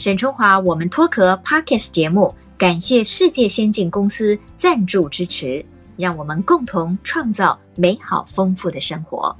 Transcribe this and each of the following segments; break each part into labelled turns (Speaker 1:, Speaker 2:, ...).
Speaker 1: 沈春华，我们脱壳 Podcast 节目，感谢世界先进公司赞助支持，让我们共同创造美好丰富的生活。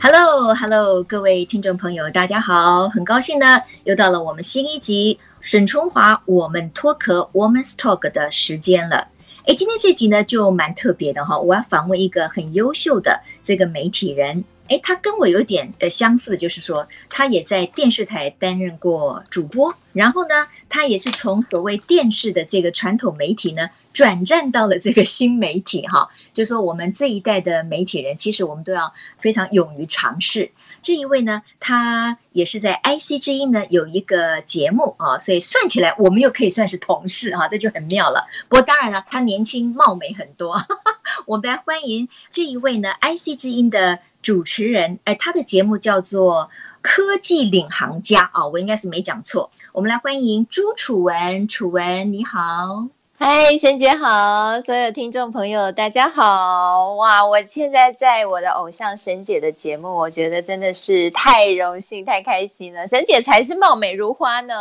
Speaker 1: Hello，Hello，各位听众朋友，大家好，很高兴呢，又到了我们新一集沈春华我们脱壳 Woman's Talk 的时间了。哎，今天这集呢就蛮特别的哈，我要访问一个很优秀的这个媒体人。哎，他跟我有点呃相似，就是说他也在电视台担任过主播，然后呢，他也是从所谓电视的这个传统媒体呢，转战到了这个新媒体哈。就说我们这一代的媒体人，其实我们都要非常勇于尝试。这一位呢，他也是在 IC 之音呢有一个节目啊，所以算起来我们又可以算是同事哈，这就很妙了。不过当然了，他年轻貌美很多。我们来欢迎这一位呢，IC 之音的。主持人，哎，他的节目叫做《科技领航家》啊，我应该是没讲错。我们来欢迎朱楚文，楚文你好，
Speaker 2: 嗨，沈姐好，所有听众朋友大家好，哇，我现在在我的偶像沈姐的节目，我觉得真的是太荣幸、太开心了。沈姐才是貌美如花呢。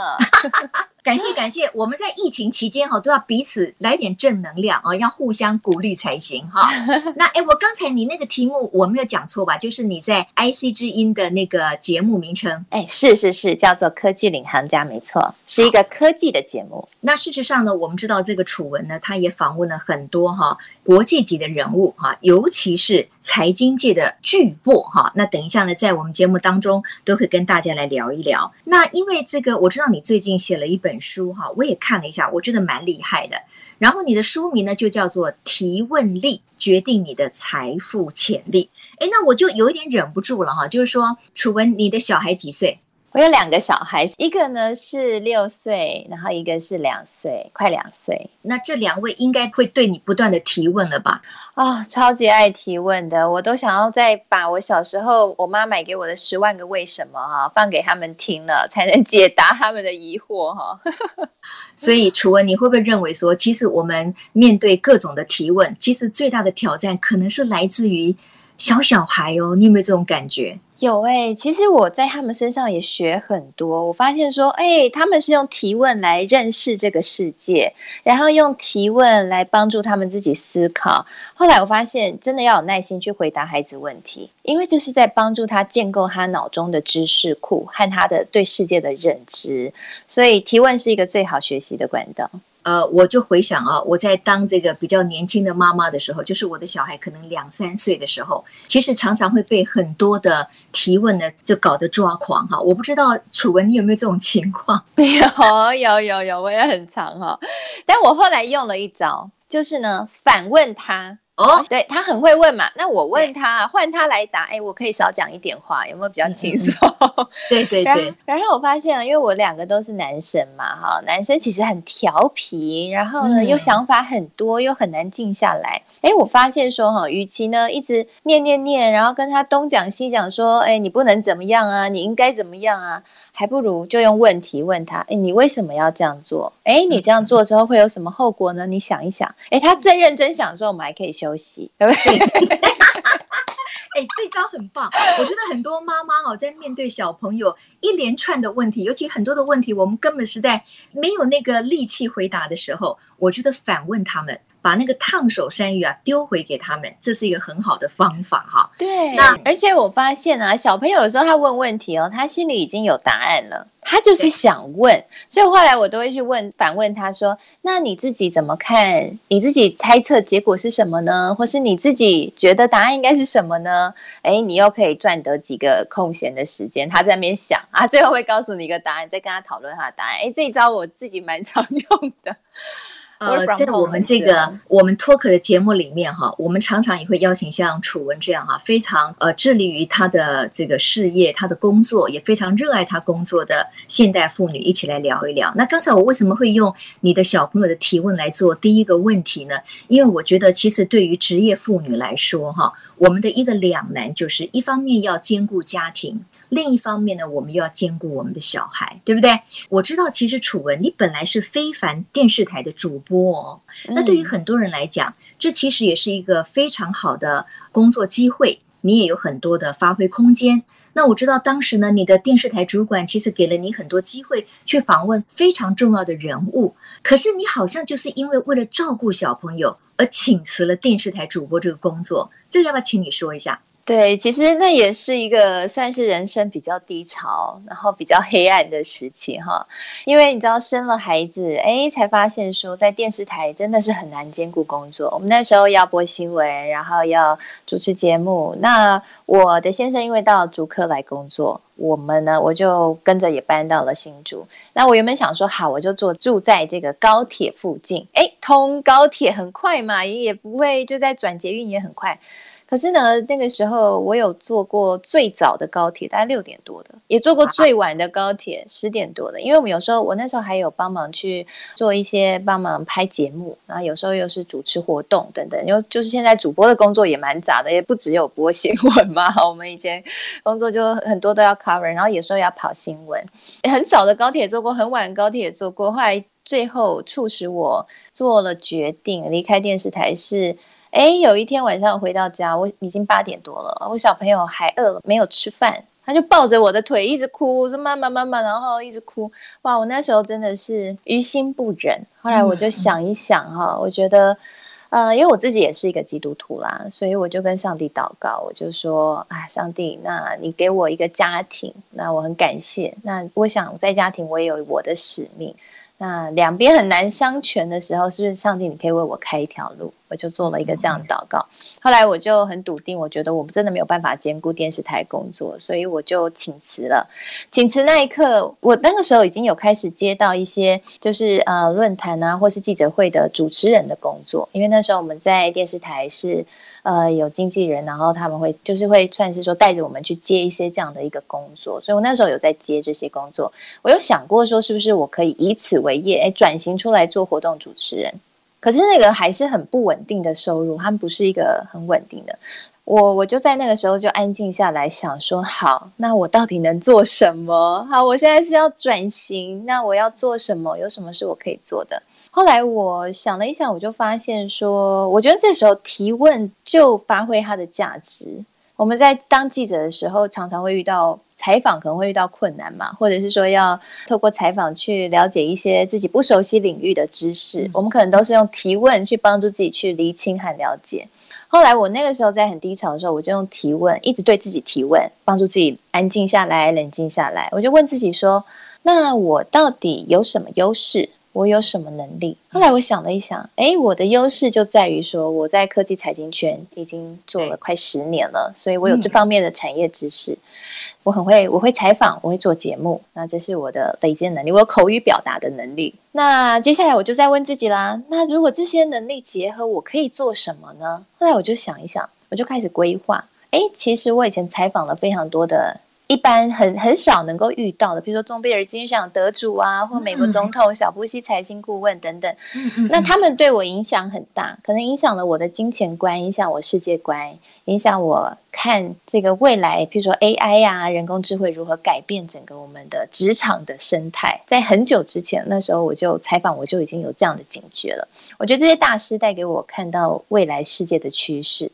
Speaker 1: 感谢感谢，我们在疫情期间哈都要彼此来点正能量啊，要互相鼓励才行哈。那哎，我刚才你那个题目我没有讲错吧？就是你在 IC 之音的那个节目名称，
Speaker 2: 哎，是是是，叫做《科技领航家》，没错，是一个科技的节目。
Speaker 1: 那事实上呢，我们知道这个楚文呢，他也访问了很多哈国际级的人物哈，尤其是财经界的巨擘哈。那等一下呢，在我们节目当中都会跟大家来聊一聊。那因为这个，我知道你最近写了一本。书哈，我也看了一下，我觉得蛮厉害的。然后你的书名呢，就叫做《提问力决定你的财富潜力》。哎，那我就有一点忍不住了哈，就是说，楚文，你的小孩几岁？
Speaker 2: 我有两个小孩，一个呢是六岁，然后一个是两岁，快两岁。
Speaker 1: 那这两位应该会对你不断的提问了吧？
Speaker 2: 啊、哦，超级爱提问的，我都想要再把我小时候我妈买给我的十万个为什么哈放给他们听了，才能解答他们的疑惑哈。
Speaker 1: 所以楚文，你会不会认为说，其实我们面对各种的提问，其实最大的挑战可能是来自于小小孩哦？你有没有这种感觉？
Speaker 2: 有哎、其实我在他们身上也学很多。我发现说，哎，他们是用提问来认识这个世界，然后用提问来帮助他们自己思考。后来我发现，真的要有耐心去回答孩子问题，因为这是在帮助他建构他脑中的知识库和他的对世界的认知。所以，提问是一个最好学习的管道。
Speaker 1: 呃，我就回想啊，我在当这个比较年轻的妈妈的时候，就是我的小孩可能两三岁的时候，其实常常会被很多的提问呢，就搞得抓狂哈。我不知道楚文你有没有这种情况？
Speaker 2: 有有有有，我也很常哈。但我后来用了一招，就是呢，反问他。哦，对，他很会问嘛，那我问他，换他来答，哎，我可以少讲一点话，有没有比较轻松？
Speaker 1: 嗯、对对对。
Speaker 2: 然后我发现，因为我两个都是男生嘛，哈，男生其实很调皮，然后呢、嗯、又想法很多，又很难静下来。哎，我发现说哈，与其呢一直念念念，然后跟他东讲西讲，说，哎，你不能怎么样啊，你应该怎么样啊？还不如就用问题问他，哎，你为什么要这样做？哎，你这样做之后会有什么后果呢？你想一想，哎，他正认真想的时候，我们还可以休息，对不对？
Speaker 1: 哎，这招很棒。我觉得很多妈妈哦，在面对小朋友一连串的问题，尤其很多的问题，我们根本是在没有那个力气回答的时候，我觉得反问他们。把那个烫手山芋啊丢回给他们，这是一个很好的方法哈。
Speaker 2: 对，那而且我发现啊，小朋友有时候他问问题哦，他心里已经有答案了，他就是想问，所以后来我都会去问反问他说：“那你自己怎么看？你自己猜测结果是什么呢？或是你自己觉得答案应该是什么呢？”哎，你又可以赚得几个空闲的时间，他在那边想啊，最后会告诉你一个答案，再跟他讨论他的答案。哎，这一招我自己蛮 常用的。
Speaker 1: 呃，在我们这个我们脱壳的节目里面哈，我们常常也会邀请像楚文这样哈，非常呃致力于他的这个事业、他的工作，也非常热爱他工作的现代妇女一起来聊一聊。那刚才我为什么会用你的小朋友的提问来做第一个问题呢？因为我觉得其实对于职业妇女来说哈，我们的一个两难就是一方面要兼顾家庭。另一方面呢，我们又要兼顾我们的小孩，对不对？我知道，其实楚文，你本来是非凡电视台的主播哦。那对于很多人来讲，这其实也是一个非常好的工作机会，你也有很多的发挥空间。那我知道当时呢，你的电视台主管其实给了你很多机会去访问非常重要的人物，可是你好像就是因为为了照顾小朋友而请辞了电视台主播这个工作，这个要不要请你说一下？
Speaker 2: 对，其实那也是一个算是人生比较低潮，然后比较黑暗的时期哈。因为你知道生了孩子，哎，才发现说在电视台真的是很难兼顾工作。我们那时候要播新闻，然后要主持节目。那我的先生因为到竹科来工作，我们呢，我就跟着也搬到了新竹。那我原本想说，好，我就住住在这个高铁附近，哎，通高铁很快嘛，也也不会就在转捷运也很快。可是呢，那个时候我有坐过最早的高铁，大概六点多的，也坐过最晚的高铁，十点多的。因为我们有时候，我那时候还有帮忙去做一些帮忙拍节目，然后有时候又是主持活动等等。因为就是现在主播的工作也蛮杂的，也不只有播新闻嘛。我们以前工作就很多都要 cover，然后有时候要跑新闻。很早的高铁坐过，很晚的高铁也坐过。后来最后促使我做了决定离开电视台是。哎，有一天晚上回到家，我已经八点多了，我小朋友还饿了，没有吃饭，他就抱着我的腿一直哭，我说妈妈妈妈，然后一直哭，哇，我那时候真的是于心不忍。后来我就想一想哈、嗯，我觉得，呃，因为我自己也是一个基督徒啦，所以我就跟上帝祷告，我就说，啊，上帝，那你给我一个家庭，那我很感谢，那我想在家庭我也有我的使命。那两边很难相权的时候，是不是上帝，你可以为我开一条路？我就做了一个这样的祷告。后来我就很笃定，我觉得我们真的没有办法兼顾电视台工作，所以我就请辞了。请辞那一刻，我那个时候已经有开始接到一些就是呃论坛啊，或是记者会的主持人的工作，因为那时候我们在电视台是。呃，有经纪人，然后他们会就是会算是说带着我们去接一些这样的一个工作，所以我那时候有在接这些工作。我有想过说，是不是我可以以此为业，哎，转型出来做活动主持人？可是那个还是很不稳定的收入，他们不是一个很稳定的。我我就在那个时候就安静下来想说，好，那我到底能做什么？好，我现在是要转型，那我要做什么？有什么是我可以做的？后来我想了一想，我就发现说，我觉得这时候提问就发挥它的价值。我们在当记者的时候，常常会遇到采访，可能会遇到困难嘛，或者是说要透过采访去了解一些自己不熟悉领域的知识，我们可能都是用提问去帮助自己去厘清和了解。后来我那个时候在很低潮的时候，我就用提问，一直对自己提问，帮助自己安静下来、冷静下来。我就问自己说：那我到底有什么优势？我有什么能力？后来我想了一想，诶，我的优势就在于说，我在科技财经圈已经做了快十年了，所以我有这方面的产业知识。嗯、我很会，我会采访，我会做节目，那这是我的累积能力。我有口语表达的能力。那接下来我就在问自己啦，那如果这些能力结合，我可以做什么呢？后来我就想一想，我就开始规划。诶，其实我以前采访了非常多的。一般很很少能够遇到的，比如说诺贝尔金奖得主啊，或美国总统小布希财经顾问等等。嗯嗯，那他们对我影响很大，可能影响了我的金钱观，影响我世界观，影响我看这个未来，譬如说 AI 啊，人工智慧如何改变整个我们的职场的生态。在很久之前，那时候我就采访，我就已经有这样的警觉了。我觉得这些大师带给我看到未来世界的趋势。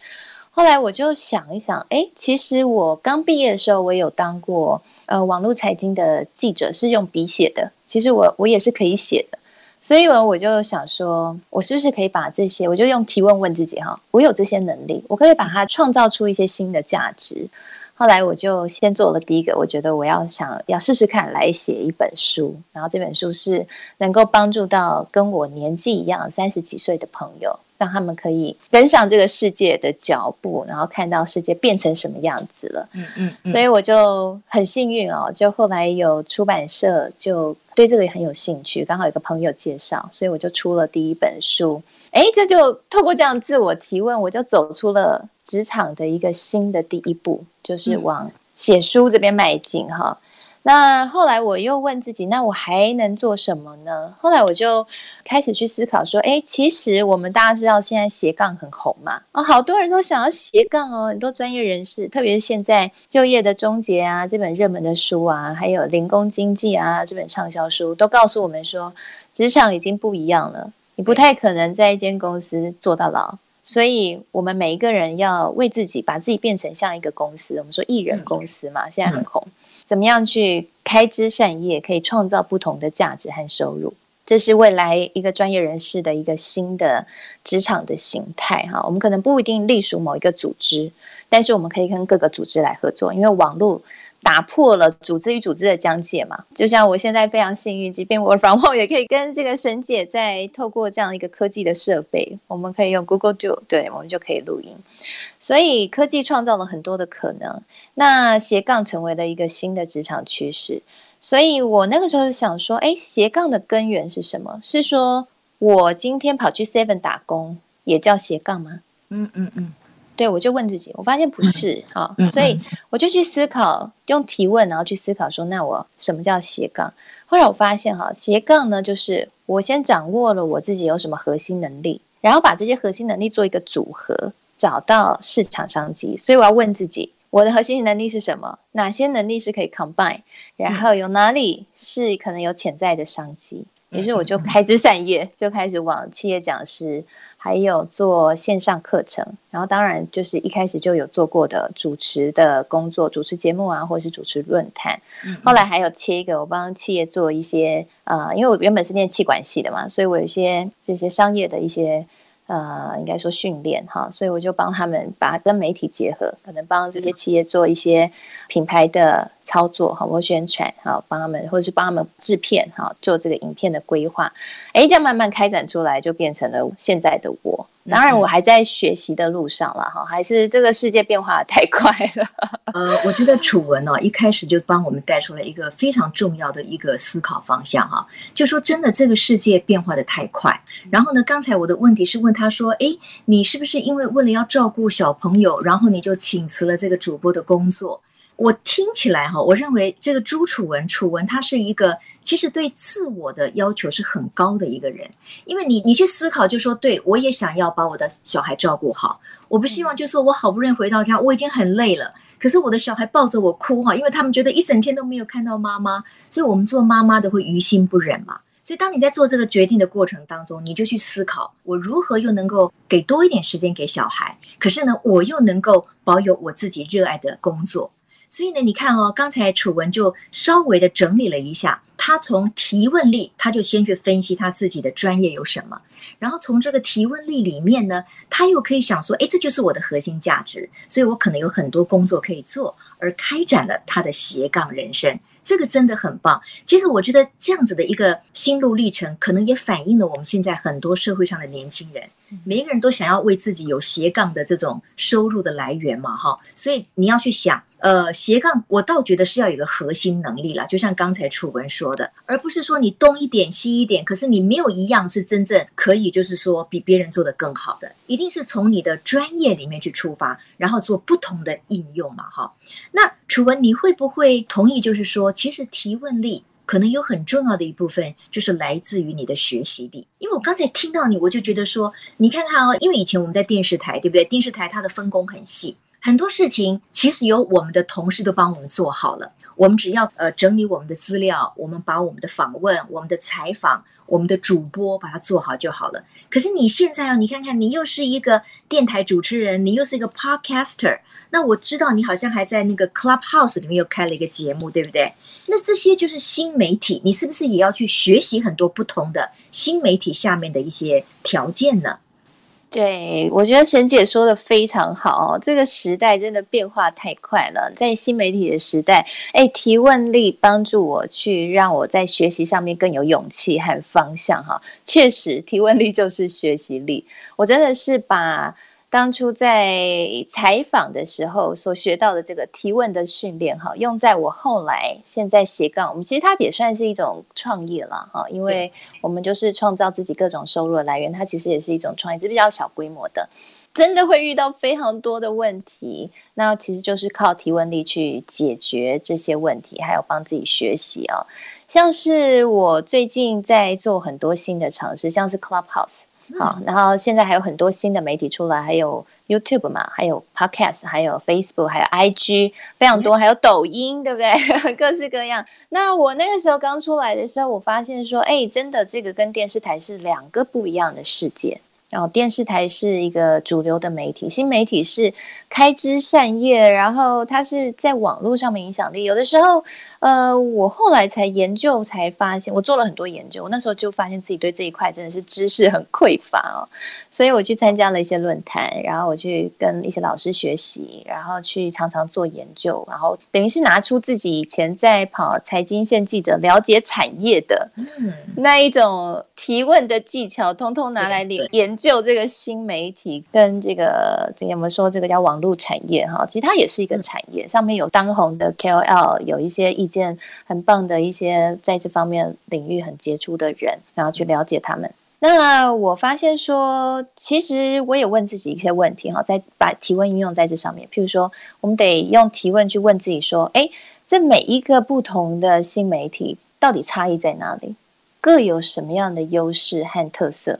Speaker 2: 后来我就想一想，哎，其实我刚毕业的时候，我有当过呃网络财经的记者，是用笔写的。其实我我也是可以写的，所以我我就想说，我是不是可以把这些，我就用提问问自己哈，我有这些能力，我可以把它创造出一些新的价值。后来我就先做了第一个，我觉得我要想要试试看来写一本书，然后这本书是能够帮助到跟我年纪一样三十几岁的朋友。让他们可以跟上这个世界的脚步，然后看到世界变成什么样子了。嗯嗯，嗯，所以我就很幸运哦，就后来有出版社就对这个也很有兴趣，刚好有个朋友介绍，所以我就出了第一本书。哎，这就透过这样自我提问，我就走出了职场的一个新的第一步，就是往写书这边迈进哈。那后来我又问自己，那我还能做什么呢？后来我就开始去思考说，哎，其实我们大家知道现在斜杠很红嘛，哦，好多人都想要斜杠哦，很多专业人士，特别是现在就业的终结啊，这本热门的书啊，还有零工经济啊，这本畅销书都告诉我们说，职场已经不一样了，你不太可能在一间公司做到老。所以我们每一个人要为自己把自己变成像一个公司，我们说艺人公司嘛，现在很红，怎么样去开枝散叶，可以创造不同的价值和收入？这是未来一个专业人士的一个新的职场的形态哈。我们可能不一定隶属某一个组织，但是我们可以跟各个组织来合作，因为网络打破了组织与组织的疆界嘛。就像我现在非常幸运，即便我访问也可以跟这个沈姐在透过这样一个科技的设备，我们可以用 Google Do，对，我们就可以录音。所以科技创造了很多的可能，那斜杠成为了一个新的职场趋势。所以我那个时候想说，哎，斜杠的根源是什么？是说我今天跑去 Seven 打工也叫斜杠吗？
Speaker 1: 嗯嗯嗯，
Speaker 2: 对，我就问自己，我发现不是啊，所以我就去思考，用提问，然后去思考说，那我什么叫斜杠？后来我发现哈，斜杠呢，就是我先掌握了我自己有什么核心能力，然后把这些核心能力做一个组合，找到市场商机。所以我要问自己。我的核心能力是什么？哪些能力是可以 combine？然后有哪里是可能有潜在的商机？于是我就开枝散叶，就开始往企业讲师，还有做线上课程。然后当然就是一开始就有做过的主持的工作，主持节目啊，或者是主持论坛。后来还有切一个，我帮企业做一些呃，因为我原本是念气管系的嘛，所以我有一些这些商业的一些。呃，应该说训练哈，所以我就帮他们把跟媒体结合，可能帮这些企业做一些品牌的操作哈，或宣传哈，帮他们或者是帮他们制片哈，做这个影片的规划，哎，这样慢慢开展出来，就变成了现在的我。当然，我还在学习的路上了哈，还是这个世界变化太快了。
Speaker 1: 呃，我觉得楚文哦，一开始就帮我们带出了一个非常重要的一个思考方向哈，就说真的，这个世界变化的太快。然后呢，刚才我的问题是问他说，哎，你是不是因为为了要照顾小朋友，然后你就请辞了这个主播的工作？我听起来哈，我认为这个朱楚文，楚文他是一个其实对自我的要求是很高的一个人，因为你你去思考，就说对我也想要把我的小孩照顾好，我不希望就说我好不容易回到家，我已经很累了，可是我的小孩抱着我哭哈，因为他们觉得一整天都没有看到妈妈，所以我们做妈妈的会于心不忍嘛。所以当你在做这个决定的过程当中，你就去思考，我如何又能够给多一点时间给小孩，可是呢，我又能够保有我自己热爱的工作。所以呢，你看哦，刚才楚文就稍微的整理了一下，他从提问力，他就先去分析他自己的专业有什么，然后从这个提问力里面呢，他又可以想说，诶，这就是我的核心价值，所以我可能有很多工作可以做，而开展了他的斜杠人生。这个真的很棒。其实我觉得这样子的一个心路历程，可能也反映了我们现在很多社会上的年轻人，每一个人都想要为自己有斜杠的这种收入的来源嘛，哈。所以你要去想，呃，斜杠，我倒觉得是要有个核心能力啦，就像刚才楚文说的，而不是说你东一点西一点，可是你没有一样是真正可以，就是说比别人做得更好的，一定是从你的专业里面去出发，然后做不同的应用嘛，哈。那楚文，你会不会同意，就是说？其实提问力可能有很重要的一部分，就是来自于你的学习力。因为我刚才听到你，我就觉得说，你看看哦，因为以前我们在电视台，对不对？电视台它的分工很细，很多事情其实由我们的同事都帮我们做好了。我们只要呃整理我们的资料，我们把我们的访问、我们的采访、我们的主播把它做好就好了。可是你现在哦，你看看，你又是一个电台主持人，你又是一个 podcaster。那我知道你好像还在那个 Clubhouse 里面又开了一个节目，对不对？那这些就是新媒体，你是不是也要去学习很多不同的新媒体下面的一些条件呢？
Speaker 2: 对，我觉得沈姐说的非常好哦，这个时代真的变化太快了，在新媒体的时代，哎，提问力帮助我去让我在学习上面更有勇气和方向哈。确实，提问力就是学习力，我真的是把。当初在采访的时候所学到的这个提问的训练，哈，用在我后来现在斜杠，我们其实它也算是一种创业了，哈，因为我们就是创造自己各种收入的来源，它其实也是一种创业，是比较小规模的，真的会遇到非常多的问题，那其实就是靠提问力去解决这些问题，还有帮自己学习啊，像是我最近在做很多新的尝试，像是 Clubhouse。好，然后现在还有很多新的媒体出来，还有 YouTube 嘛，还有 Podcast，还有 Facebook，还有 IG，非常多，还有抖音，对不对？各式各样。那我那个时候刚出来的时候，我发现说，哎，真的这个跟电视台是两个不一样的世界。然后电视台是一个主流的媒体，新媒体是开枝散叶，然后它是在网络上面影响力。有的时候，呃，我后来才研究才发现，我做了很多研究，我那时候就发现自己对这一块真的是知识很匮乏哦，所以我去参加了一些论坛，然后我去跟一些老师学习，然后去常常做研究，然后等于是拿出自己以前在跑财经线记者了解产业的那一种提问的技巧，通通拿来研究。这个新媒体跟这个，这我们说这个叫网络产业哈，其实它也是一个产业，上面有当红的 KOL，有一些意见很棒的一些在这方面领域很杰出的人，然后去了解他们。那我发现说，其实我也问自己一些问题哈，在把提问应用在这上面，譬如说，我们得用提问去问自己说，哎，这每一个不同的新媒体到底差异在哪里？各有什么样的优势和特色？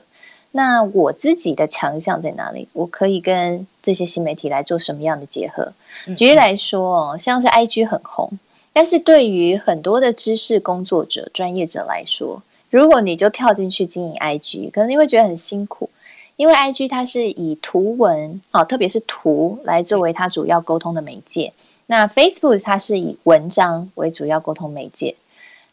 Speaker 2: 那我自己的强项在哪里？我可以跟这些新媒体来做什么样的结合？举例来说哦，像是 IG 很红，但是对于很多的知识工作者、专业者来说，如果你就跳进去经营 IG，可能你会觉得很辛苦，因为 IG 它是以图文啊，特别是图来作为它主要沟通的媒介。那 Facebook 它是以文章为主要沟通媒介，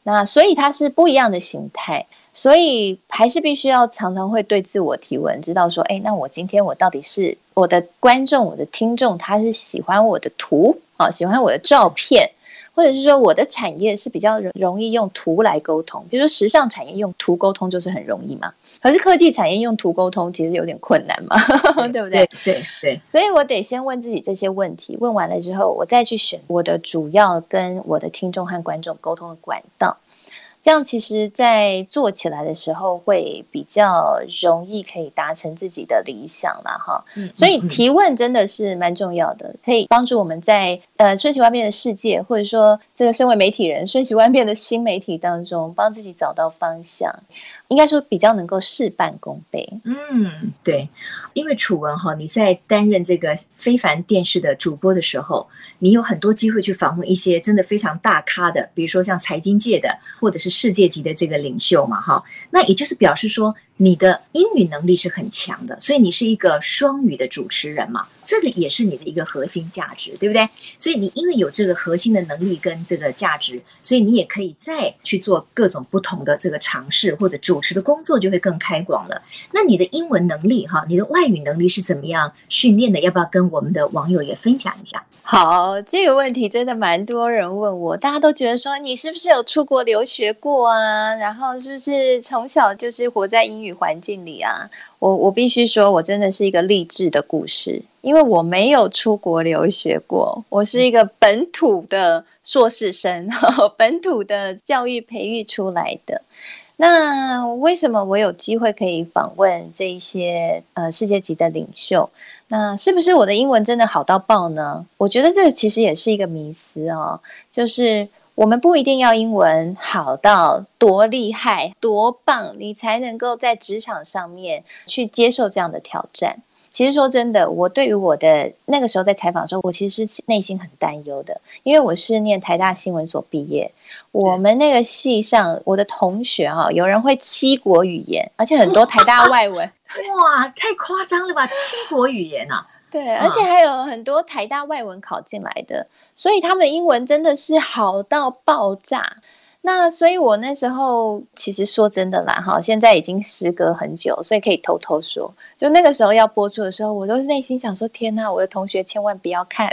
Speaker 2: 那所以它是不一样的形态。所以还是必须要常常会对自我提问，知道说，哎，那我今天我到底是我的观众、我的听众，他是喜欢我的图啊，喜欢我的照片，或者是说我的产业是比较容易用图来沟通，比如说时尚产业用图沟通就是很容易嘛，可是科技产业用图沟通其实有点困难嘛，对不对？
Speaker 1: 对对对。
Speaker 2: 所以我得先问自己这些问题，问完了之后，我再去选我的主要跟我的听众和观众沟通的管道。这样其实，在做起来的时候会比较容易，可以达成自己的理想了哈。嗯所以提问真的是蛮重要的，可以帮助我们在呃瞬息万变的世界，或者说这个身为媒体人瞬息万变的新媒体当中，帮自己找到方向。应该说比较能够事半功倍。
Speaker 1: 嗯，对，因为楚文哈，你在担任这个非凡电视的主播的时候，你有很多机会去访问一些真的非常大咖的，比如说像财经界的，或者是世界级的这个领袖嘛，哈。那也就是表示说，你的英语能力是很强的，所以你是一个双语的主持人嘛，这个也是你的一个核心价值，对不对？所以你因为有这个核心的能力跟这个价值，所以你也可以再去做各种不同的这个尝试，或者主持的工作就会更开广了。那你的英文能力哈，你的外语能力是怎么样训练的？要不要跟我们的网友也分享一下？
Speaker 2: 好，这个问题真的蛮多人问我，大家都觉得说你是不是有出国留学过啊？然后是不是从小就是活在英语环境里啊，我我必须说，我真的是一个励志的故事，因为我没有出国留学过，我是一个本土的硕士生，本土的教育培育出来的。那为什么我有机会可以访问这一些呃世界级的领袖？那是不是我的英文真的好到爆呢？我觉得这其实也是一个迷思哦，就是。我们不一定要英文好到多厉害、多棒，你才能够在职场上面去接受这样的挑战。其实说真的，我对于我的那个时候在采访的时候，我其实是内心很担忧的，因为我是念台大新闻所毕业，我们那个系上我的同学哈、哦，有人会七国语言，而且很多台大外文，
Speaker 1: 哇，太夸张了吧，七国语言啊！
Speaker 2: 对，而且还有很多台大外文考进来的，所以他们的英文真的是好到爆炸。那所以，我那时候其实说真的啦，哈，现在已经时隔很久，所以可以偷偷说，就那个时候要播出的时候，我都是内心想说：天呐，我的同学千万不要看。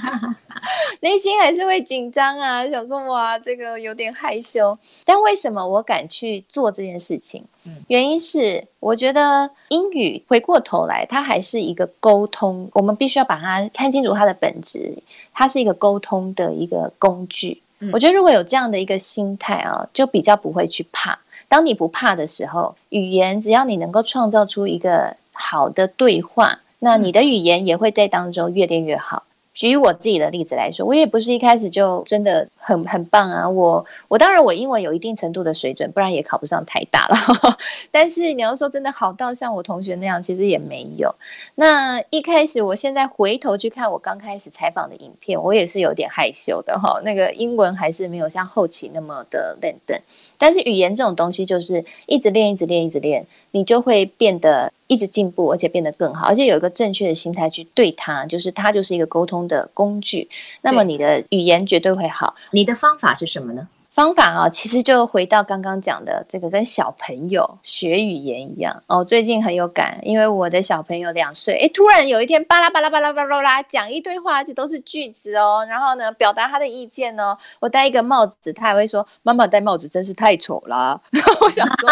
Speaker 2: 内心还是会紧张啊，想说哇，这个有点害羞。但为什么我敢去做这件事情？原因是我觉得英语回过头来，它还是一个沟通，我们必须要把它看清楚它的本质，它是一个沟通的一个工具。我觉得如果有这样的一个心态啊，就比较不会去怕。当你不怕的时候，语言只要你能够创造出一个好的对话，那你的语言也会在当中越练越好。举我自己的例子来说，我也不是一开始就真的很很棒啊。我我当然我英文有一定程度的水准，不然也考不上台大了。但是你要说真的好到像我同学那样，其实也没有。那一开始，我现在回头去看我刚开始采访的影片，我也是有点害羞的哈。那个英文还是没有像后期那么的认真。但是语言这种东西就是一直练，一直练，一直练，你就会变得一直进步，而且变得更好，而且有一个正确的心态去对它，就是它就是一个沟通的工具。那么你的语言绝对会好。
Speaker 1: 你的方法是什么呢？
Speaker 2: 方法啊，其实就回到刚刚讲的这个，跟小朋友学语言一样哦。最近很有感，因为我的小朋友两岁，诶，突然有一天巴拉巴拉巴拉巴拉巴拉讲一堆话，而且都是句子哦。然后呢，表达他的意见哦。我戴一个帽子，他还会说：“妈妈戴帽子真是太丑了。”然后我想说，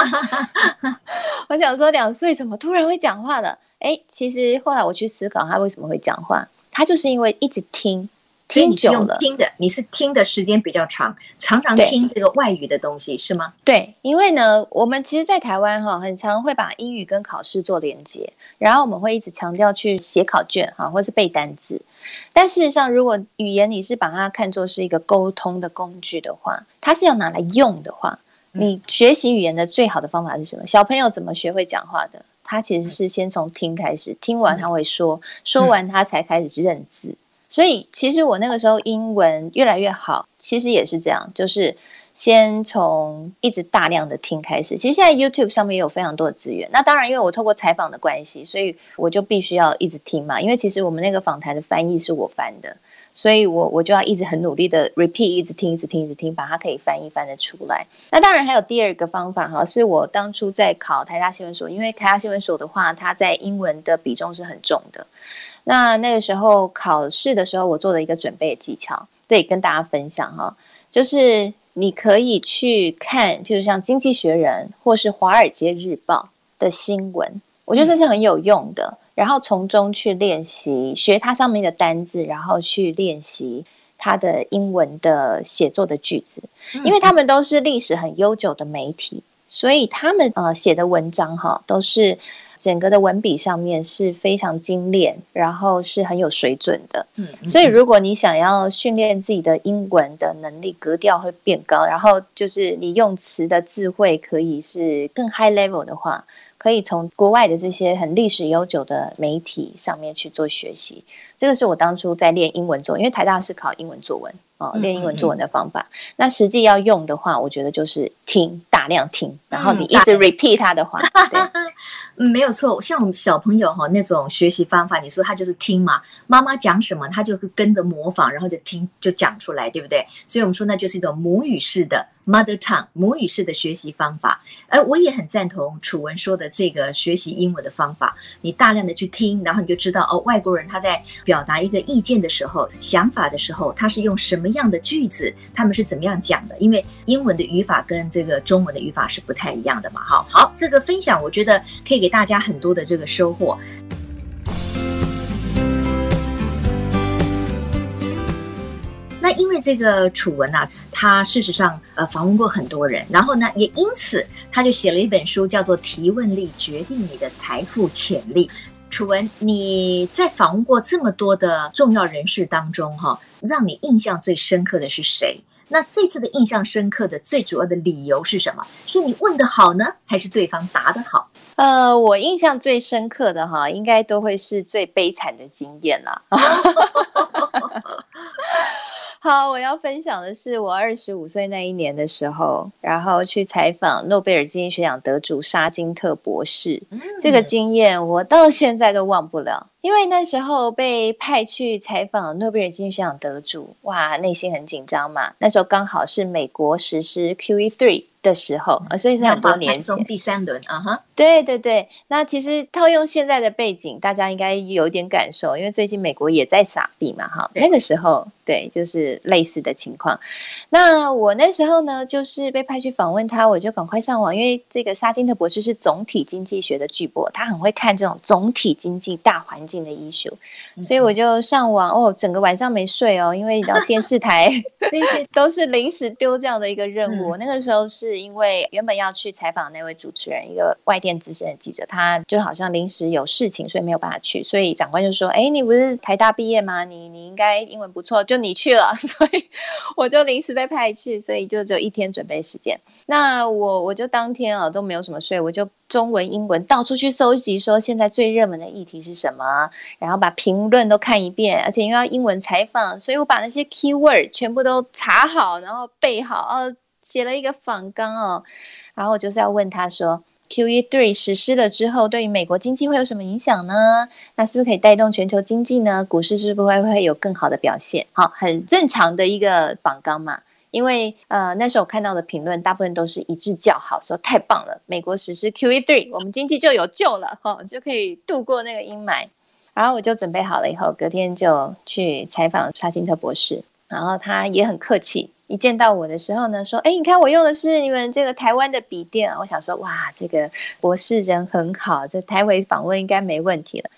Speaker 2: 我想说，两岁怎么突然会讲话了？诶，其实后来我去思考他为什么会讲话，他就是因为一直听。听久了，
Speaker 1: 听的你是听的时间比较长，常常听这个外语的东西是吗？
Speaker 2: 对，因为呢，我们其实，在台湾哈，很常会把英语跟考试做连接，然后我们会一直强调去写考卷哈，或是背单词。但事实上，如果语言你是把它看作是一个沟通的工具的话，它是要拿来用的话，你学习语言的最好的方法是什么？小朋友怎么学会讲话的？他其实是先从听开始，听完他会说，说完他才开始认字。所以，其实我那个时候英文越来越好，其实也是这样，就是先从一直大量的听开始。其实现在 YouTube 上面也有非常多的资源。那当然，因为我透过采访的关系，所以我就必须要一直听嘛。因为其实我们那个访谈的翻译是我翻的，所以我我就要一直很努力的 repeat，一直听，一直听，一直听，把它可以翻译翻得出来。那当然还有第二个方法哈，是我当初在考台大新闻所，因为台大新闻所的话，它在英文的比重是很重的。那那个时候考试的时候，我做了一个准备技巧，这也，跟大家分享哈，就是你可以去看，譬如像《经济学人》或是《华尔街日报》的新闻，我觉得这是很有用的。然后从中去练习学它上面的单字，然后去练习它的英文的写作的句子，因为他们都是历史很悠久的媒体，所以他们呃写的文章哈都是。整个的文笔上面是非常精炼，然后是很有水准的。嗯，所以如果你想要训练自己的英文的能力，格调会变高，然后就是你用词的智慧可以是更 high level 的话，可以从国外的这些很历史悠久的媒体上面去做学习。这个是我当初在练英文作文，因为台大是考英文作文哦，练英文作文的方法。嗯嗯嗯，那实际要用的话，我觉得就是听，大量听，然后你一直 repeat 他的话。嗯、对。
Speaker 1: 嗯，没有错，像我们小朋友哈那种学习方法，你说他就是听嘛，妈妈讲什么，他就跟着模仿，然后就听就讲出来，对不对？所以我们说那就是一种母语式的 mother tongue 母语式的学习方法。而我也很赞同楚文说的这个学习英文的方法，你大量的去听，然后你就知道哦，外国人他在表达一个意见的时候、想法的时候，他是用什么样的句子，他们是怎么样讲的？因为英文的语法跟这个中文的语法是不太一样的嘛。好，好，这个分享我觉得可以给。大家很多的这个收获。为这个楚文啊，他事实上呃访问过很多人，然后呢，也因此他就写了一本书，叫做《提问力决定你的财富潜力》。楚文，你在访问过这么多的重要人士当中，哈，让你印象最深刻的是谁？那这次的印象深刻的最主要的理由是什么？是你问得好呢，还是对方答得好？
Speaker 2: 呃，我印象最深刻的哈，应该都会是最悲惨的经验啦。好，我要分享的是我二十五岁那一年的时候，然后去采访诺贝尔经济学奖得主沙金特博士。嗯、这个经验我到现在都忘不了，因为那时候被派去采访诺贝尔经济学奖得主，哇，内心很紧张嘛。那时候刚好是美国实施 QE three。的时候啊，所以是很多年前
Speaker 1: 第三轮啊哈，
Speaker 2: 对对对。那其实套用现在的背景，大家应该有点感受，因为最近美国也在撒币嘛哈。那个时候，对，就是类似的情况。那我那时候呢，就是被派去访问他，我就赶快上网，因为这个沙金特博士是总体经济学的巨擘，他很会看这种总体经济大环境的 issue，所以我就上网哦，整个晚上没睡哦，因为你知道电视台 都是临时丢这样的一个任务。那个时候是。是因为原本要去采访那位主持人，一个外电资深的记者，他就好像临时有事情，所以没有办法去。所以长官就说：“哎，你不是台大毕业吗？你你应该英文不错，就你去了。”所以我就临时被派去，所以就只有一天准备时间。那我我就当天啊都没有什么睡，我就中文、英文到处去搜集，说现在最热门的议题是什么，然后把评论都看一遍，而且因为要英文采访，所以我把那些 keyword 全部都查好，然后背好哦，写了一个访纲哦，然后我就是要问他说，QE3 实施了之后，对于美国经济会有什么影响呢？那是不是可以带动全球经济呢？股市是不是会会有更好的表现？好，很正常的一个访纲嘛。因为呃那时候我看到的评论大部分都是一致叫好，说太棒了，美国实施 QE3，我们经济就有救了，哈、就可以度过那个阴霾。然后我就准备好了以后，隔天就去采访沙金特博士，然后他也很客气，一见到我的时候呢，说：“哎，你看我用的是你们这个台湾的笔电。”我想说：“哇，这个博士人很好，这台湾访问应该没问题了。”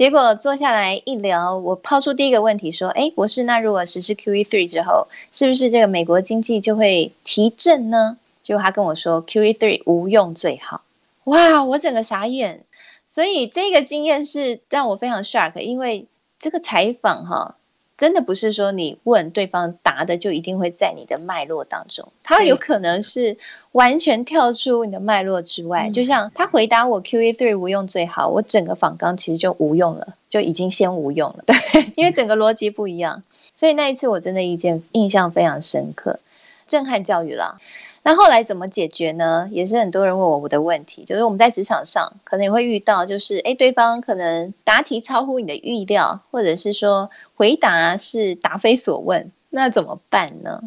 Speaker 2: 结果坐下来一聊，我抛出第一个问题说：“哎，博士，那如果实施 QE three 之后，是不是这个美国经济就会提振呢？”结果他跟我说：“QE three 无用最好。”哇，我整个傻眼。所以这个经验是让我非常 shock，因为这个采访哈。真的不是说你问对方答的就一定会在你的脉络当中，他有可能是完全跳出你的脉络之外。嗯、就像他回答我 QE3 无用最好，我整个访纲其实就无用了，就已经先无用了，对，因为整个逻辑不一样。所以那一次我真的意见印象非常深刻，震撼教育了。那后来怎么解决呢？也是很多人问我我的问题，就是我们在职场上可能也会遇到，就是诶，对方可能答题超乎你的预料，或者是说回答是答非所问，那怎么办呢？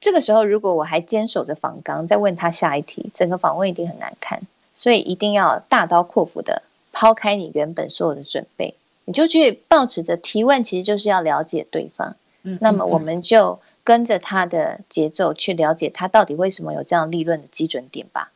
Speaker 2: 这个时候如果我还坚守着访纲，再问他下一题，整个访问一定很难看，所以一定要大刀阔斧的抛开你原本所有的准备，你就去抱持着提问，其实就是要了解对方。嗯，那么我们就。跟着他的节奏去了解他到底为什么有这样利润的基准点吧。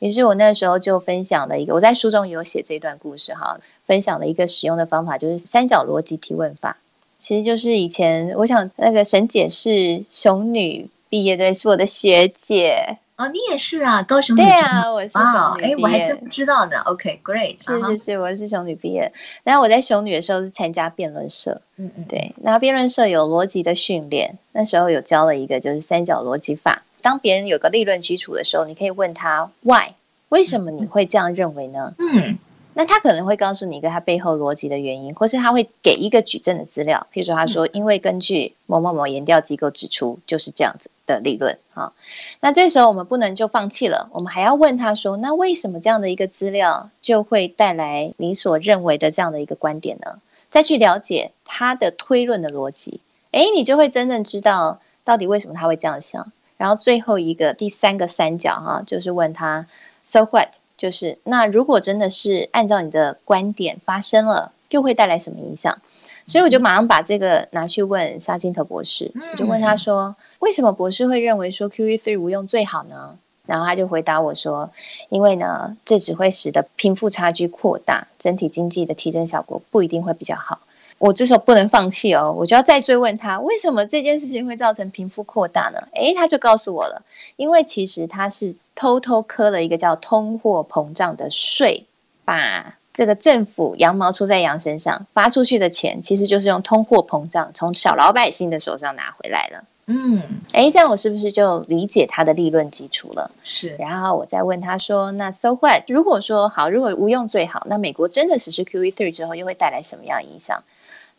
Speaker 2: 于是我那时候就分享了一个，我在书中也有写这段故事哈，分享了一个使用的方法，就是三角逻辑提问法。其实就是以前我想那个沈姐是熊女毕业的，是我的学姐。
Speaker 1: 哦，你也是啊，高雄
Speaker 2: 对啊，我是雄女。
Speaker 1: 哎，我还真不知道呢。OK，Great，
Speaker 2: 是是是，我是雄女毕业。然后我在雄女的时候是参加辩论社，嗯嗯，对。那辩论社有逻辑的训练，那时候有教了一个就是三角逻辑法。当别人有个立论基础的时候，你可以问他 Why，为什么你会这样认为呢？嗯。那他可能会告诉你一个他背后逻辑的原因，或是他会给一个举证的资料，譬如说他说，因为根据某某某研调机构指出，就是这样子的理论啊。那这时候我们不能就放弃了，我们还要问他说，那为什么这样的一个资料就会带来你所认为的这样的一个观点呢？再去了解他的推论的逻辑，诶，你就会真正知道到底为什么他会这样想。然后最后一个第三个三角哈，就是问他，So what？就是那如果真的是按照你的观点发生了，又会带来什么影响？所以我就马上把这个拿去问沙金特博士，我就问他说：“为什么博士会认为说 QE3 无用最好呢？”然后他就回答我说：“因为呢，这只会使得贫富差距扩大，整体经济的提振效果不一定会比较好。”我这时候不能放弃哦，我就要再追问他，为什么这件事情会造成贫富扩大呢？诶，他就告诉我了，因为其实他是偷偷磕了一个叫通货膨胀的税，把这个政府羊毛出在羊身上，发出去的钱其实就是用通货膨胀从小老百姓的手上拿回来了。嗯，诶，这样我是不是就理解他的利润基础了？
Speaker 1: 是。
Speaker 2: 然后我再问他说，那 So what？如果说好，如果无用最好，那美国真的实施 QE3 之后，又会带来什么样的影响？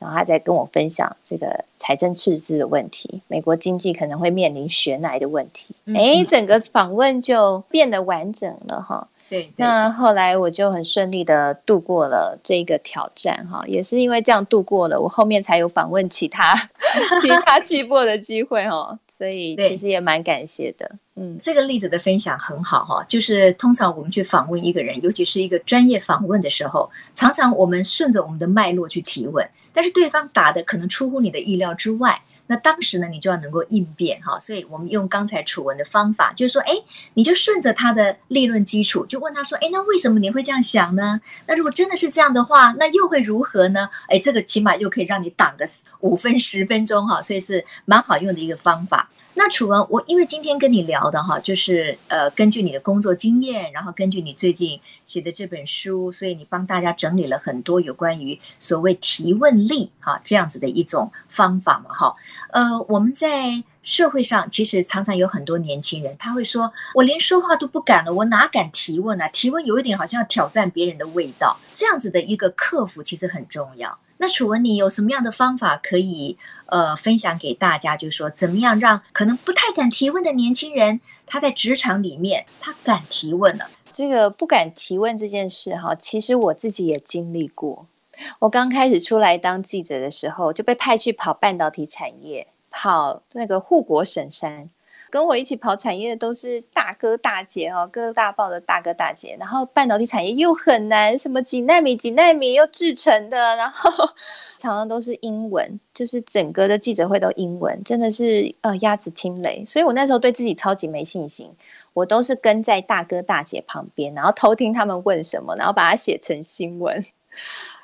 Speaker 2: 然后他在跟我分享这个财政赤字的问题，美国经济可能会面临悬崖的问题。哎、嗯，整个访问就变得完整了哈。对，对，那后来我就很顺利的度过了这个挑战哈，也是因为这样度过了，我后面才有访问其他 其他巨擘的机会哈。所以其实也蛮感谢的。嗯，
Speaker 1: 这个例子的分享很好哈，就是通常我们去访问一个人，尤其是一个专业访问的时候，常常我们顺着我们的脉络去提问。但是对方打的可能出乎你的意料之外，那当时呢，你就要能够应变哈。所以我们用刚才楚文的方法，就是说，哎，你就顺着他的立论基础，就问他说，哎，那为什么你会这样想呢？那如果真的是这样的话，那又会如何呢？哎，这个起码又可以让你挡个五分十分钟哈，所以是蛮好用的一个方法。那楚文，我因为今天跟你聊的哈，就是呃，根据你的工作经验，然后根据你最近写的这本书，所以你帮大家整理了很多有关于所谓提问力哈这样子的一种方法嘛哈。呃，我们在社会上其实常常有很多年轻人，他会说：“我连说话都不敢了，我哪敢提问啊？提问有一点好像要挑战别人的味道。”这样子的一个克服其实很重要。那楚文，你有什么样的方法可以呃分享给大家？就是说，怎么样让可能不太敢提问的年轻人，他在职场里面他敢提问了？
Speaker 2: 这个不敢提问这件事哈，其实我自己也经历过。我刚开始出来当记者的时候，就被派去跑半导体产业，跑那个护国神山。跟我一起跑产业的都是大哥大姐哦，各大报的大哥大姐。然后半导体产业又很难，什么几纳米几纳米又制成的，然后常常都是英文，就是整个的记者会都英文，真的是呃鸭子听雷。所以我那时候对自己超级没信心，我都是跟在大哥大姐旁边，然后偷听他们问什么，然后把它写成新闻。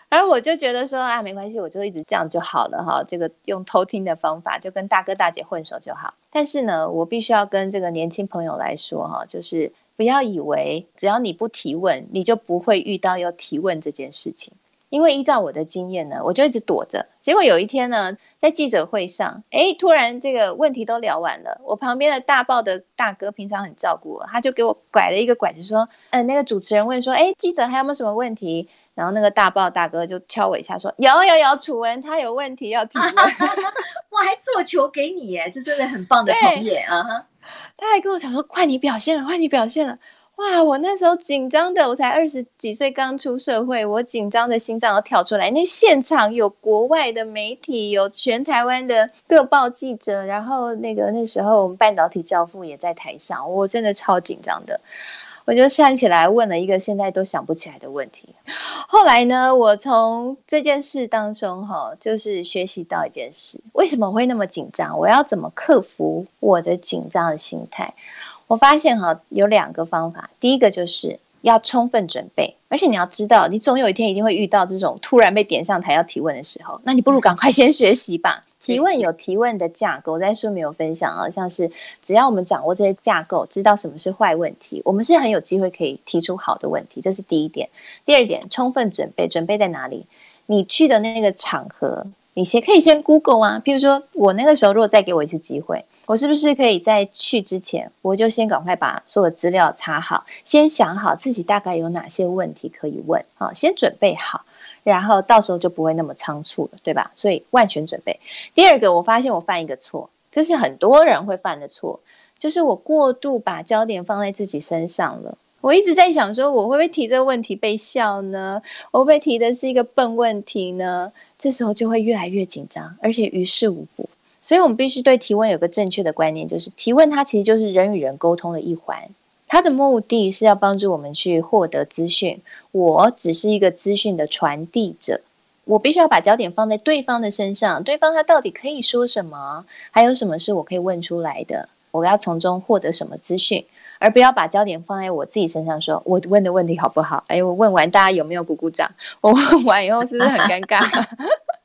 Speaker 2: 而我就觉得说啊，没关系，我就一直这样就好了哈。这个用偷听的方法，就跟大哥大姐混熟就好。但是呢，我必须要跟这个年轻朋友来说哈，就是不要以为只要你不提问，你就不会遇到要提问这件事情。因为依照我的经验呢，我就一直躲着。结果有一天呢，在记者会上，诶，突然这个问题都聊完了，我旁边的大报的大哥平常很照顾我，他就给我拐了一个拐子说，嗯，那个主持人问说，诶，记者还有没有什么问题？然后那个大报大哥就敲我一下，说：“有有有，楚文他有问题要提问。”
Speaker 1: 哇，还做球给你耶，这真的很棒的同业啊！
Speaker 2: 他还跟我讲说：“快你表现了，快你表现了！”哇，我那时候紧张的，我才二十几岁刚出社会，我紧张的心脏要跳出来。那现场有国外的媒体，有全台湾的各报记者，然后那个那时候我们半导体教父也在台上，我真的超紧张的。我就站起来问了一个现在都想不起来的问题。后来呢，我从这件事当中哈，就是学习到一件事：为什么会那么紧张？我要怎么克服我的紧张的心态？我发现哈，有两个方法。第一个就是要充分准备，而且你要知道，你总有一天一定会遇到这种突然被点上台要提问的时候，那你不如赶快先学习吧。提问有提问的架构，在书里面有分享啊，像是只要我们掌握这些架构，知道什么是坏问题，我们是很有机会可以提出好的问题。这是第一点。第二点，充分准备，准备在哪里？你去的那个场合，你先可以先 Google 啊。譬如说，我那个时候如果再给我一次机会，我是不是可以在去之前，我就先赶快把所有资料查好，先想好自己大概有哪些问题可以问啊，先准备好。然后到时候就不会那么仓促了，对吧？所以万全准备。第二个，我发现我犯一个错，这是很多人会犯的错，就是我过度把焦点放在自己身上了。我一直在想说，我会不会提这个问题被笑呢？我会不会提的是一个笨问题呢？这时候就会越来越紧张，而且于事无补。所以我们必须对提问有个正确的观念，就是提问它其实就是人与人沟通的一环。它的目的是要帮助我们去获得资讯，我只是一个资讯的传递者，我必须要把焦点放在对方的身上，对方他到底可以说什么，还有什么是我可以问出来的，我要从中获得什么资讯，而不要把焦点放在我自己身上说，说我问的问题好不好？哎，我问完大家有没有鼓鼓掌？我问完以后是不是很尴尬？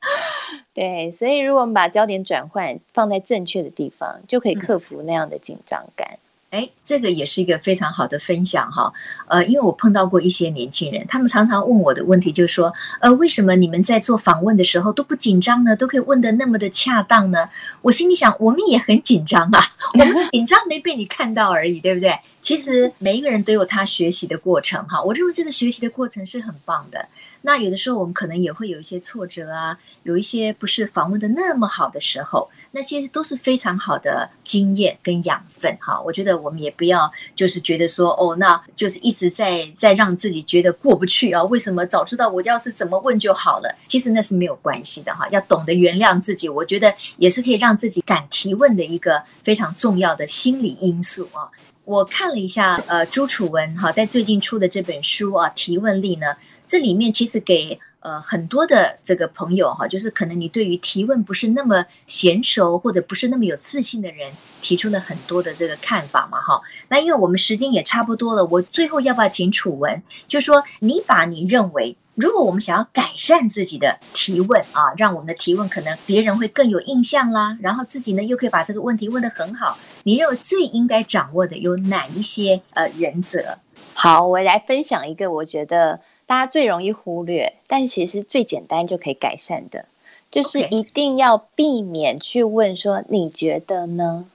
Speaker 2: 对，所以如果我们把焦点转换放在正确的地方，就可以克服那样的紧张感。
Speaker 1: 哎，这个也是一个非常好的分享哈，呃，因为我碰到过一些年轻人，他们常常问我的问题就是说，呃，为什么你们在做访问的时候都不紧张呢？都可以问的那么的恰当呢？我心里想，我们也很紧张啊，我们紧张没被你看到而已，对不对？其实每一个人都有他学习的过程哈，我认为这个学习的过程是很棒的。那有的时候我们可能也会有一些挫折啊，有一些不是访问的那么好的时候，那些都是非常好的经验跟养分哈。我觉得我们也不要就是觉得说哦，那就是一直在在让自己觉得过不去啊。为什么早知道我要是怎么问就好了？其实那是没有关系的哈。要懂得原谅自己，我觉得也是可以让自己敢提问的一个非常重要的心理因素啊。我看了一下呃朱楚文哈在最近出的这本书啊，提问力呢。这里面其实给呃很多的这个朋友哈，就是可能你对于提问不是那么娴熟或者不是那么有自信的人，提出了很多的这个看法嘛哈。那因为我们时间也差不多了，我最后要不要请楚文，就说你把你认为，如果我们想要改善自己的提问啊，让我们的提问可能别人会更有印象啦，然后自己呢又可以把这个问题问得很好，你认为最应该掌握的有哪一些呃原则？
Speaker 2: 好，我来分享一个我觉得。大家最容易忽略，但其实最简单就可以改善的，就是一定要避免去问说“你觉得呢？”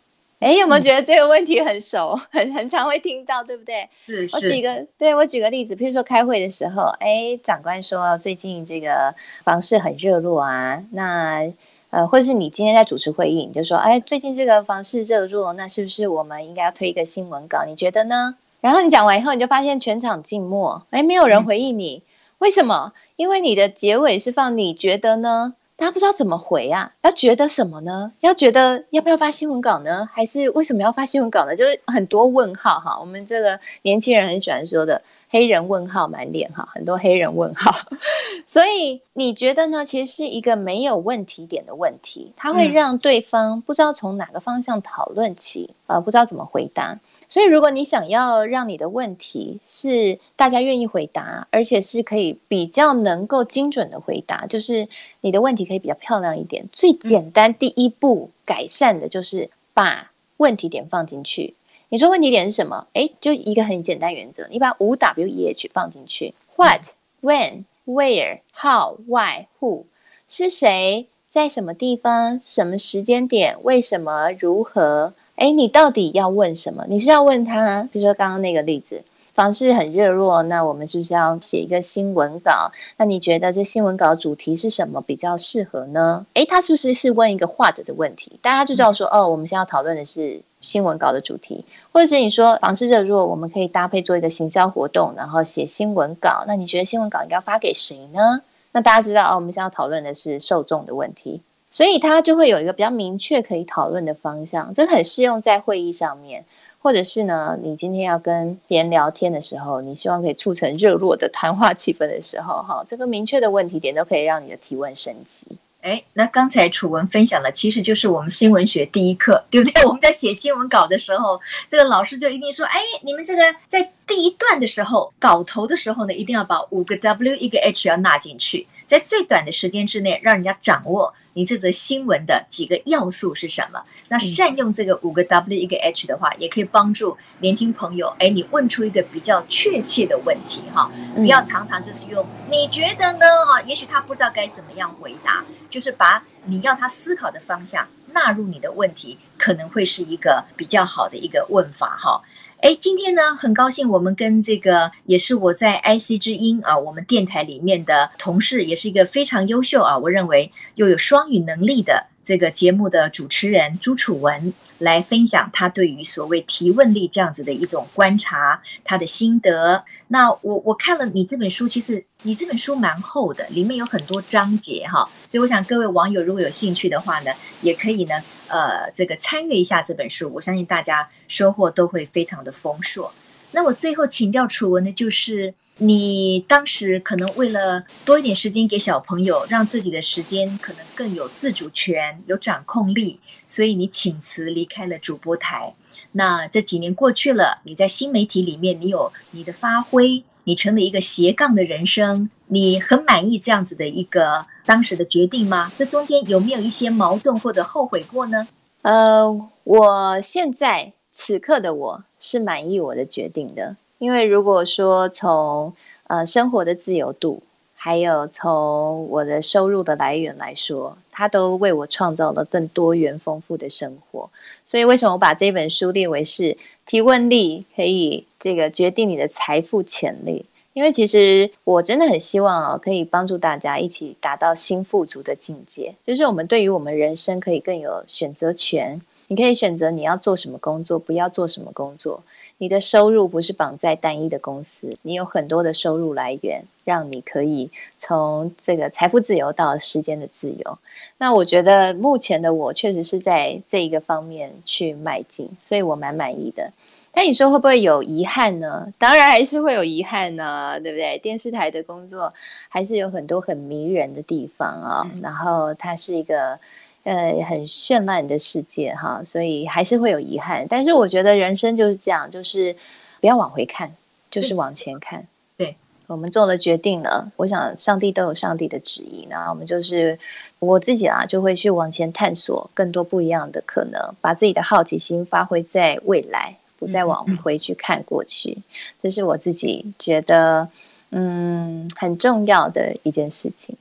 Speaker 2: 哎，有没有觉得这个问题很熟，嗯、很很常会听到，对不对？
Speaker 1: 是是。
Speaker 2: 我举个，对，我举个例子，譬如说开会的时候，哎，长官说最近这个房市很热络啊，那呃，或者是你今天在主持会议，你就说，哎，最近这个房市热络，那是不是我们应该要推一个新闻稿？你觉得呢？然后你讲完以后，你就发现全场静默，哎，没有人回应你，嗯、为什么？因为你的结尾是放你觉得呢？大家不知道怎么回啊？要觉得什么呢？要觉得要不要发新闻稿呢？还是为什么要发新闻稿呢？就是很多问号哈。我们这个年轻人很喜欢说的“黑人问号满脸”哈，很多黑人问号。所以你觉得呢？其实是一个没有问题点的问题，它会让对方不知道从哪个方向讨论起，呃，不知道怎么回答。所以，如果你想要让你的问题是大家愿意回答，而且是可以比较能够精准的回答，就是你的问题可以比较漂亮一点。最简单第一步改善的就是把问题点放进去。你说问题点是什么？诶，就一个很简单原则，你把五 W E H 放进去：What、When、Where、How、Why、Who，是谁在什么地方、什么时间点、为什么、如何。哎，你到底要问什么？你是要问他，比如说刚刚那个例子，房市很热络，那我们是不是要写一个新闻稿？那你觉得这新闻稿主题是什么比较适合呢？哎，他是不是是问一个画者的问题？大家就知道说，哦，我们现在要讨论的是新闻稿的主题，或者是你说房市热络，我们可以搭配做一个行销活动，然后写新闻稿。那你觉得新闻稿应该发给谁呢？那大家知道，哦，我们现在要讨论的是受众的问题。所以他就会有一个比较明确可以讨论的方向，这很适用在会议上面，或者是呢，你今天要跟别人聊天的时候，你希望可以促成热络的谈话气氛的时候，哈，这个明确的问题点都可以让你的提问升级。
Speaker 1: 哎，那刚才楚文分享的其实就是我们新闻学第一课，对不对？我们在写新闻稿的时候，这个老师就一定说，哎，你们这个在第一段的时候，稿头的时候呢，一定要把五个 W 一个 H 要纳进去，在最短的时间之内，让人家掌握。你这则新闻的几个要素是什么？那善用这个五个 W 一个 H 的话，也可以帮助年轻朋友。哎，你问出一个比较确切的问题哈，不要常常就是用你觉得呢？哈，也许他不知道该怎么样回答，就是把你要他思考的方向纳入你的问题，可能会是一个比较好的一个问法哈。哎，今天呢，很高兴我们跟这个也是我在 IC 之音啊，我们电台里面的同事，也是一个非常优秀啊，我认为又有双语能力的这个节目的主持人朱楚文。来分享他对于所谓提问力这样子的一种观察，他的心得。那我我看了你这本书，其实你这本书蛮厚的，里面有很多章节哈，所以我想各位网友如果有兴趣的话呢，也可以呢，呃，这个参阅一下这本书，我相信大家收获都会非常的丰硕。那我最后请教楚文的就是。你当时可能为了多一点时间给小朋友，让自己的时间可能更有自主权、有掌控力，所以你请辞离开了主播台。那这几年过去了，你在新媒体里面，你有你的发挥，你成了一个斜杠的人生，你很满意这样子的一个当时的决定吗？这中间有没有一些矛盾或者后悔过呢？
Speaker 2: 呃，我现在此刻的我是满意我的决定的。因为如果说从呃生活的自由度，还有从我的收入的来源来说，它都为我创造了更多元丰富的生活。所以为什么我把这本书列为是提问力可以这个决定你的财富潜力？因为其实我真的很希望啊，可以帮助大家一起达到新富足的境界，就是我们对于我们人生可以更有选择权。你可以选择你要做什么工作，不要做什么工作。你的收入不是绑在单一的公司，你有很多的收入来源，让你可以从这个财富自由到时间的自由。那我觉得目前的我确实是在这一个方面去迈进，所以我蛮满意的。但你说会不会有遗憾呢？当然还是会有遗憾呢，对不对？电视台的工作还是有很多很迷人的地方啊，嗯、然后它是一个。呃，很绚烂的世界哈，所以还是会有遗憾。但是我觉得人生就是这样，就是不要往回看，就是往前看。
Speaker 1: 对，对
Speaker 2: 我们做了决定了，我想上帝都有上帝的旨意，然后我们就是我自己啊，就会去往前探索更多不一样的可能，把自己的好奇心发挥在未来，不再往回去看过去。这是我自己觉得嗯很重要的一件事情。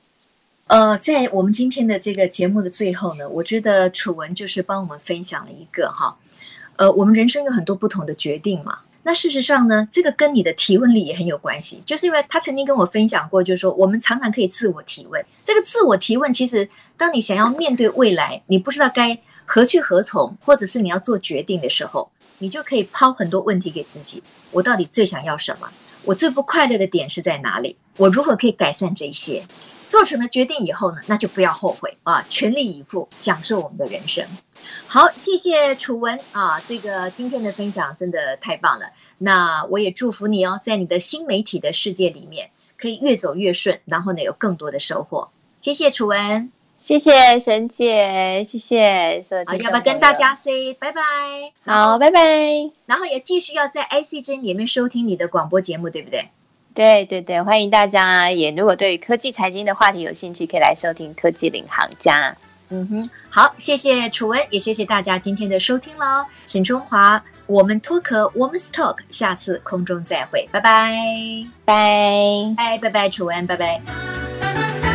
Speaker 1: 呃，在我们今天的这个节目的最后呢，我觉得楚文就是帮我们分享了一个哈，呃，我们人生有很多不同的决定嘛。那事实上呢，这个跟你的提问力也很有关系，就是因为他曾经跟我分享过，就是说我们常常可以自我提问。这个自我提问，其实当你想要面对未来，你不知道该何去何从，或者是你要做决定的时候，你就可以抛很多问题给自己：我到底最想要什么？我最不快乐的点是在哪里？我如何可以改善这些？做成了决定以后呢，那就不要后悔啊，全力以赴，享受我们的人生。好，谢谢楚文啊，这个今天的分享真的太棒了。那我也祝福你哦，在你的新媒体的世界里面，可以越走越顺，然后呢，有更多的收获。谢谢楚文，
Speaker 2: 谢谢沈姐，谢谢。
Speaker 1: 好，要不要跟大家 say 拜拜？
Speaker 2: 好，拜拜。
Speaker 1: 然后也继续要在 ICG 里面收听你的广播节目，对不对？
Speaker 2: 对对对，欢迎大家也如果对科技财经的话题有兴趣，可以来收听科技领航家。
Speaker 1: 嗯哼，好，谢谢楚文，也谢谢大家今天的收听喽。沈春华，我们脱壳，Woman's Talk，下次空中再会，拜拜，
Speaker 2: 拜，
Speaker 1: 拜拜拜，楚文，拜拜。